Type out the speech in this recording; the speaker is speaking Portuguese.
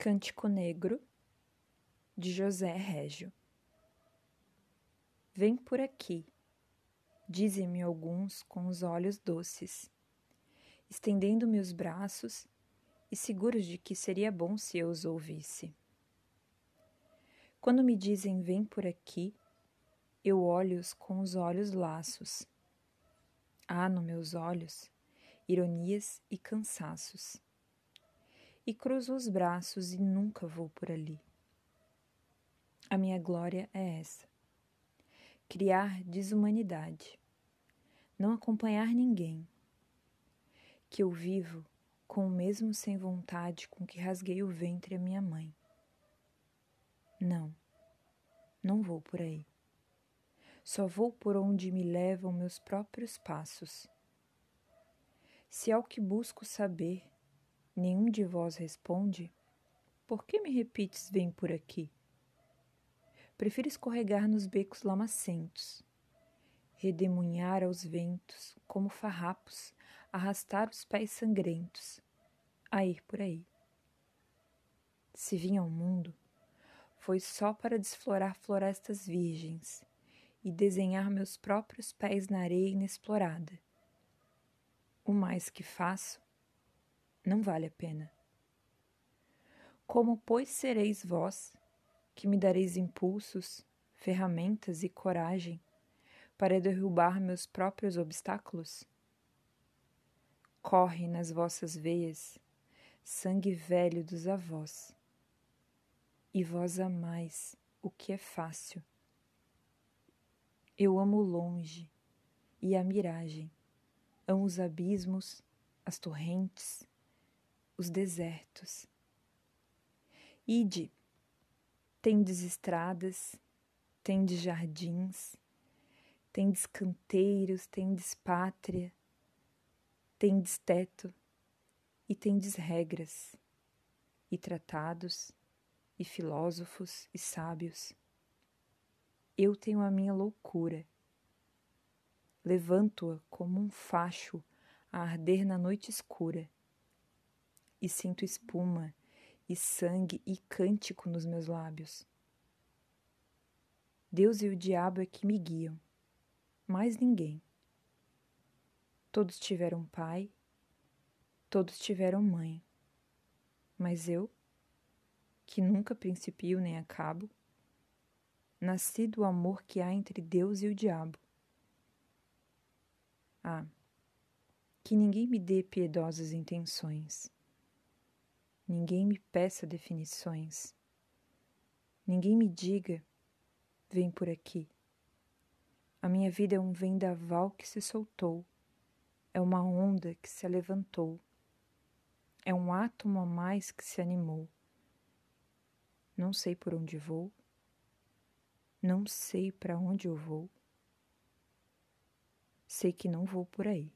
Cântico Negro de José Régio Vem por aqui, dizem-me alguns com os olhos doces, estendendo-me os braços e seguros de que seria bom se eu os ouvisse. Quando me dizem vem por aqui, eu olho-os com os olhos laços. Há no meus olhos ironias e cansaços e cruzo os braços e nunca vou por ali. A minha glória é essa: criar desumanidade, não acompanhar ninguém, que eu vivo com o mesmo sem vontade com que rasguei o ventre a minha mãe. Não, não vou por aí. Só vou por onde me levam meus próprios passos. Se ao que busco saber nenhum de vós responde, por que me repites vem por aqui? Prefiro escorregar nos becos lamacentos, redemunhar aos ventos, como farrapos, arrastar os pés sangrentos, a ir por aí. Se vim ao mundo, foi só para desflorar florestas virgens e desenhar meus próprios pés na areia inexplorada. O mais que faço não vale a pena. Como, pois, sereis vós, que me dareis impulsos, ferramentas e coragem para derrubar meus próprios obstáculos? Corre nas vossas veias sangue velho dos avós, e vós amais o que é fácil. Eu amo longe e a miragem, amo os abismos, as torrentes, os desertos. Ide, tendes estradas, tendes jardins, tendes canteiros, tendes pátria, tendes teto e tendes regras, e tratados, e filósofos e sábios. Eu tenho a minha loucura. Levanto-a como um facho a arder na noite escura e sinto espuma e sangue e cântico nos meus lábios. Deus e o diabo é que me guiam, mais ninguém. Todos tiveram pai, todos tiveram mãe, mas eu, que nunca principio nem acabo, nasci do amor que há entre Deus e o diabo. Ah, que ninguém me dê piedosas intenções Ninguém me peça definições. Ninguém me diga, vem por aqui. A minha vida é um vendaval que se soltou, é uma onda que se levantou, é um átomo a mais que se animou. Não sei por onde vou, não sei para onde eu vou, sei que não vou por aí.